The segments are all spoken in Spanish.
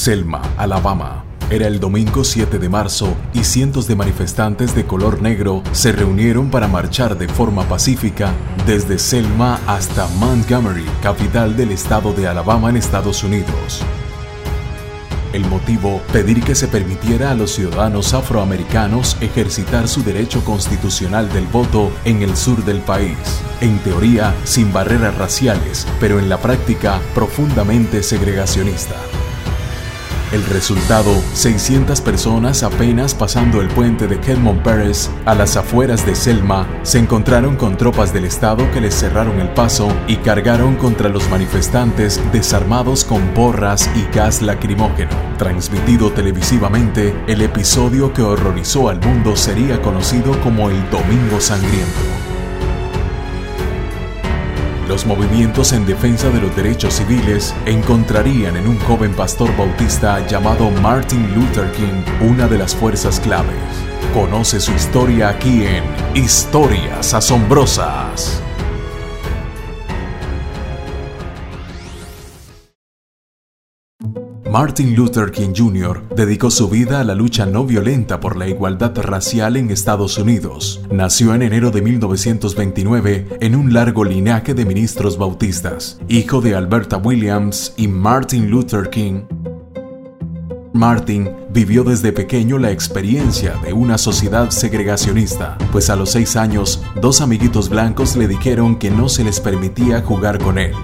Selma, Alabama. Era el domingo 7 de marzo y cientos de manifestantes de color negro se reunieron para marchar de forma pacífica desde Selma hasta Montgomery, capital del estado de Alabama en Estados Unidos. El motivo, pedir que se permitiera a los ciudadanos afroamericanos ejercitar su derecho constitucional del voto en el sur del país. En teoría, sin barreras raciales, pero en la práctica profundamente segregacionista. El resultado, 600 personas apenas pasando el puente de Kedmon Pérez a las afueras de Selma se encontraron con tropas del Estado que les cerraron el paso y cargaron contra los manifestantes desarmados con porras y gas lacrimógeno. Transmitido televisivamente, el episodio que horrorizó al mundo sería conocido como el Domingo Sangriento. Los movimientos en defensa de los derechos civiles encontrarían en un joven pastor bautista llamado Martin Luther King una de las fuerzas claves. Conoce su historia aquí en Historias Asombrosas. Martin Luther King Jr. dedicó su vida a la lucha no violenta por la igualdad racial en Estados Unidos. Nació en enero de 1929 en un largo linaje de ministros bautistas, hijo de Alberta Williams y Martin Luther King. Martin vivió desde pequeño la experiencia de una sociedad segregacionista, pues a los seis años, dos amiguitos blancos le dijeron que no se les permitía jugar con él.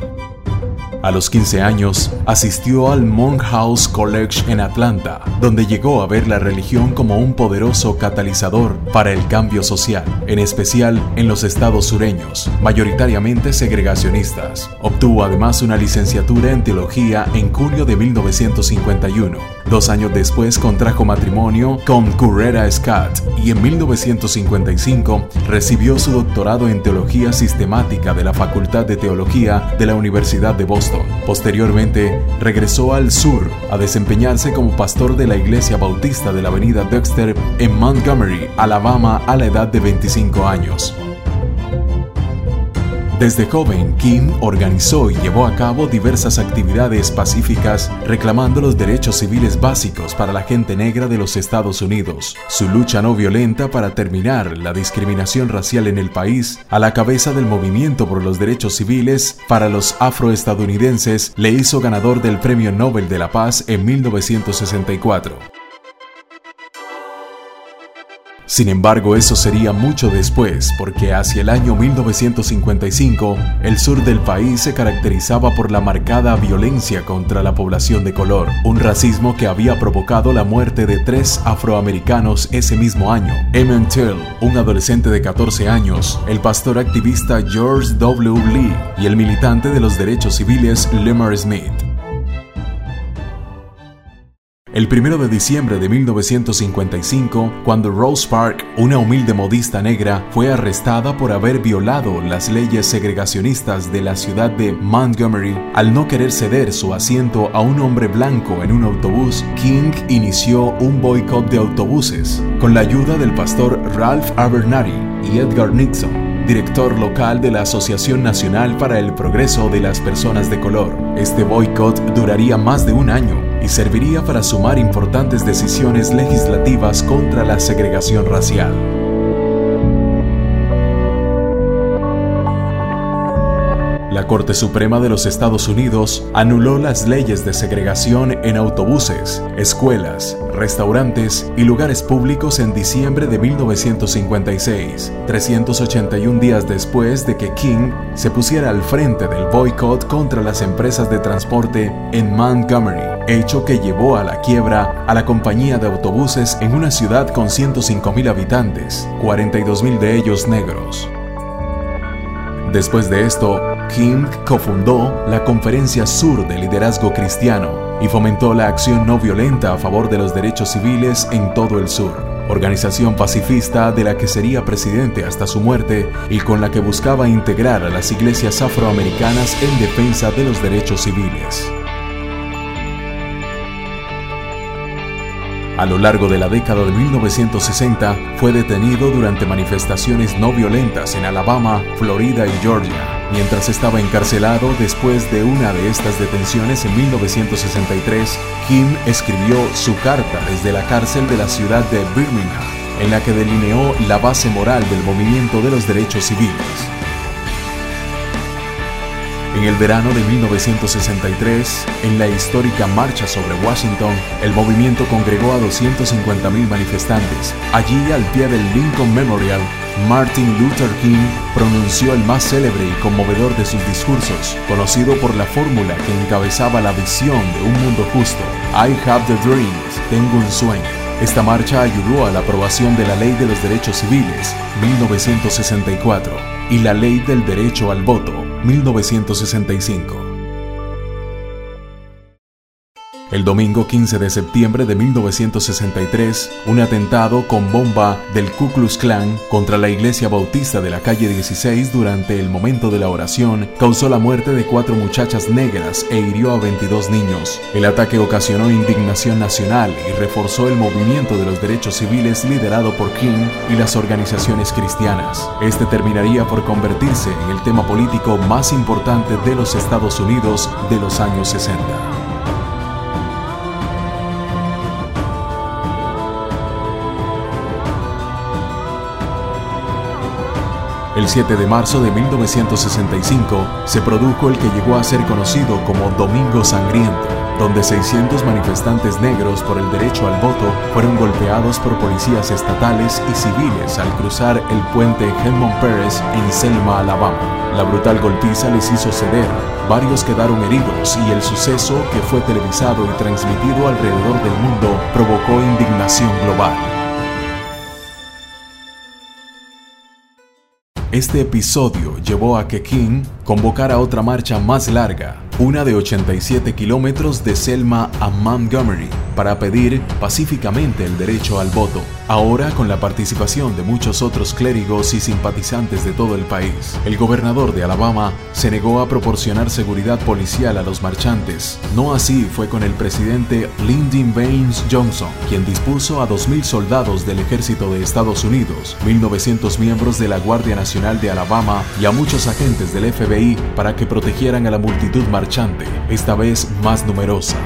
A los 15 años, asistió al Monkhouse College en Atlanta, donde llegó a ver la religión como un poderoso catalizador para el cambio social, en especial en los estados sureños, mayoritariamente segregacionistas. Obtuvo además una licenciatura en teología en julio de 1951. Dos años después contrajo matrimonio con Currera Scott y en 1955 recibió su doctorado en teología sistemática de la Facultad de Teología de la Universidad de Boston. Posteriormente, regresó al sur a desempeñarse como pastor de la Iglesia Bautista de la Avenida Dexter en Montgomery, Alabama, a la edad de 25 años. Desde joven, King organizó y llevó a cabo diversas actividades pacíficas reclamando los derechos civiles básicos para la gente negra de los Estados Unidos. Su lucha no violenta para terminar la discriminación racial en el país, a la cabeza del movimiento por los derechos civiles para los afroestadounidenses, le hizo ganador del Premio Nobel de la Paz en 1964. Sin embargo, eso sería mucho después, porque hacia el año 1955, el sur del país se caracterizaba por la marcada violencia contra la población de color, un racismo que había provocado la muerte de tres afroamericanos ese mismo año. Emmett Till, un adolescente de 14 años, el pastor activista George W. Lee y el militante de los derechos civiles Lemar Smith. El 1 de diciembre de 1955, cuando Rose Park, una humilde modista negra, fue arrestada por haber violado las leyes segregacionistas de la ciudad de Montgomery, al no querer ceder su asiento a un hombre blanco en un autobús, King inició un boicot de autobuses, con la ayuda del pastor Ralph Abernathy y Edgar Nixon director local de la Asociación Nacional para el Progreso de las Personas de Color. Este boicot duraría más de un año y serviría para sumar importantes decisiones legislativas contra la segregación racial. La Corte Suprema de los Estados Unidos anuló las leyes de segregación en autobuses, escuelas, restaurantes y lugares públicos en diciembre de 1956, 381 días después de que King se pusiera al frente del boicot contra las empresas de transporte en Montgomery, hecho que llevó a la quiebra a la compañía de autobuses en una ciudad con 105.000 habitantes, 42.000 de ellos negros. Después de esto, King cofundó la Conferencia Sur de Liderazgo Cristiano y fomentó la acción no violenta a favor de los derechos civiles en todo el sur, organización pacifista de la que sería presidente hasta su muerte y con la que buscaba integrar a las iglesias afroamericanas en defensa de los derechos civiles. A lo largo de la década de 1960 fue detenido durante manifestaciones no violentas en Alabama, Florida y Georgia. Mientras estaba encarcelado después de una de estas detenciones en 1963, Kim escribió su carta desde la cárcel de la ciudad de Birmingham, en la que delineó la base moral del movimiento de los derechos civiles. En el verano de 1963, en la histórica Marcha sobre Washington, el movimiento congregó a 250.000 manifestantes. Allí, al pie del Lincoln Memorial, Martin Luther King pronunció el más célebre y conmovedor de sus discursos, conocido por la fórmula que encabezaba la visión de un mundo justo. I have the dream, tengo un sueño. Esta marcha ayudó a la aprobación de la Ley de los Derechos Civiles, 1964, y la Ley del Derecho al Voto, 1965. El domingo 15 de septiembre de 1963, un atentado con bomba del Ku Klux Klan contra la iglesia bautista de la calle 16 durante el momento de la oración causó la muerte de cuatro muchachas negras e hirió a 22 niños. El ataque ocasionó indignación nacional y reforzó el movimiento de los derechos civiles liderado por King y las organizaciones cristianas. Este terminaría por convertirse en el tema político más importante de los Estados Unidos de los años 60. El 7 de marzo de 1965 se produjo el que llegó a ser conocido como Domingo Sangriento, donde 600 manifestantes negros por el derecho al voto fueron golpeados por policías estatales y civiles al cruzar el puente Helmond Pérez en Selma, Alabama. La brutal golpiza les hizo ceder, varios quedaron heridos y el suceso, que fue televisado y transmitido alrededor del mundo, provocó indignación global. Este episodio llevó a que King convocara otra marcha más larga, una de 87 kilómetros de Selma a Montgomery, para pedir pacíficamente el derecho al voto, ahora con la participación de muchos otros clérigos y simpatizantes de todo el país. El gobernador de Alabama se negó a proporcionar seguridad policial a los marchantes. No así fue con el presidente Lyndon Baines Johnson, quien dispuso a 2.000 soldados del ejército de Estados Unidos, 1.900 miembros de la Guardia Nacional de Alabama y a muchos agentes del FBI para que protegieran a la multitud marchante, esta vez más numerosa.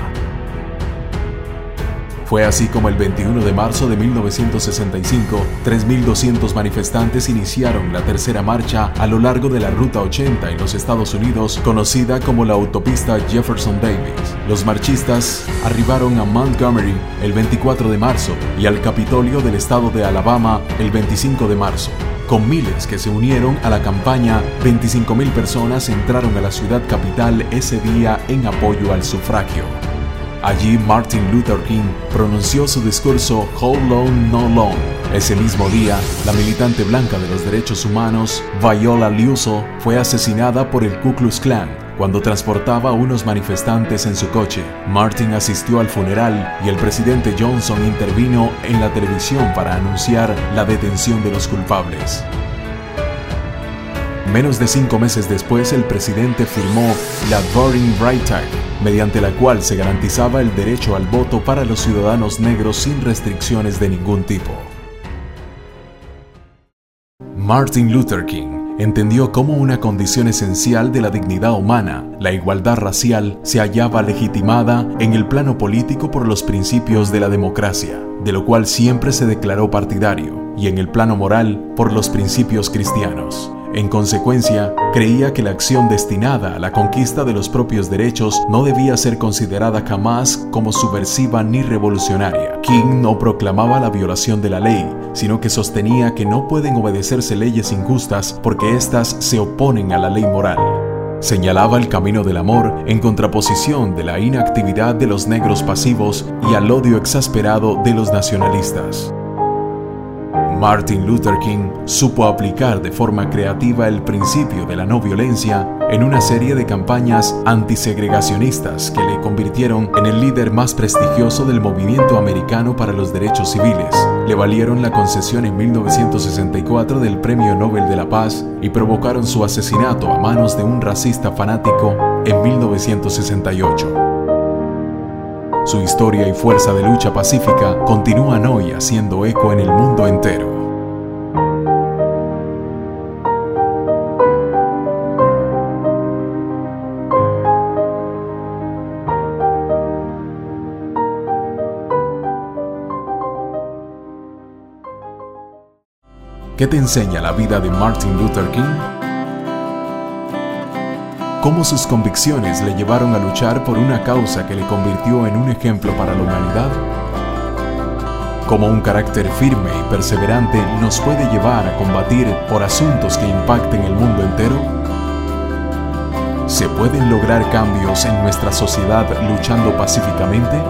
Fue así como el 21 de marzo de 1965, 3.200 manifestantes iniciaron la tercera marcha a lo largo de la Ruta 80 en los Estados Unidos, conocida como la autopista Jefferson Davis. Los marchistas arribaron a Montgomery el 24 de marzo y al Capitolio del estado de Alabama el 25 de marzo. Con miles que se unieron a la campaña, 25.000 personas entraron a la ciudad capital ese día en apoyo al sufragio. Allí Martin Luther King pronunció su discurso How Long No Long. Ese mismo día, la militante blanca de los derechos humanos, Viola Liuzzo, fue asesinada por el Ku Klux Klan cuando transportaba a unos manifestantes en su coche. Martin asistió al funeral y el presidente Johnson intervino en la televisión para anunciar la detención de los culpables. Menos de cinco meses después, el presidente firmó la Voting Rights Act, mediante la cual se garantizaba el derecho al voto para los ciudadanos negros sin restricciones de ningún tipo. Martin Luther King entendió cómo una condición esencial de la dignidad humana, la igualdad racial, se hallaba legitimada en el plano político por los principios de la democracia, de lo cual siempre se declaró partidario, y en el plano moral por los principios cristianos. En consecuencia, creía que la acción destinada a la conquista de los propios derechos no debía ser considerada jamás como subversiva ni revolucionaria. King no proclamaba la violación de la ley, sino que sostenía que no pueden obedecerse leyes injustas porque éstas se oponen a la ley moral. Señalaba el camino del amor en contraposición de la inactividad de los negros pasivos y al odio exasperado de los nacionalistas. Martin Luther King supo aplicar de forma creativa el principio de la no violencia en una serie de campañas antisegregacionistas que le convirtieron en el líder más prestigioso del movimiento americano para los derechos civiles. Le valieron la concesión en 1964 del Premio Nobel de la Paz y provocaron su asesinato a manos de un racista fanático en 1968. Su historia y fuerza de lucha pacífica continúan hoy haciendo eco en el mundo entero. ¿Qué te enseña la vida de Martin Luther King? ¿Cómo sus convicciones le llevaron a luchar por una causa que le convirtió en un ejemplo para la humanidad? ¿Cómo un carácter firme y perseverante nos puede llevar a combatir por asuntos que impacten el mundo entero? ¿Se pueden lograr cambios en nuestra sociedad luchando pacíficamente?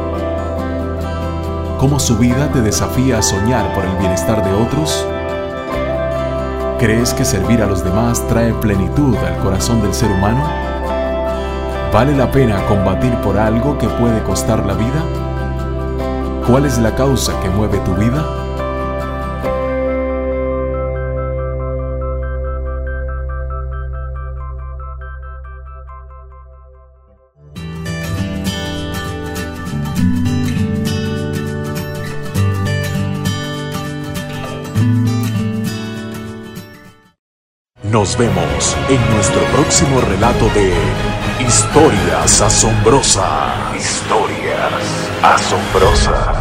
¿Cómo su vida te desafía a soñar por el bienestar de otros? ¿Crees que servir a los demás trae plenitud al corazón del ser humano? ¿Vale la pena combatir por algo que puede costar la vida? ¿Cuál es la causa que mueve tu vida? Nos vemos en nuestro próximo relato de Historias Asombrosas. Historias Asombrosas.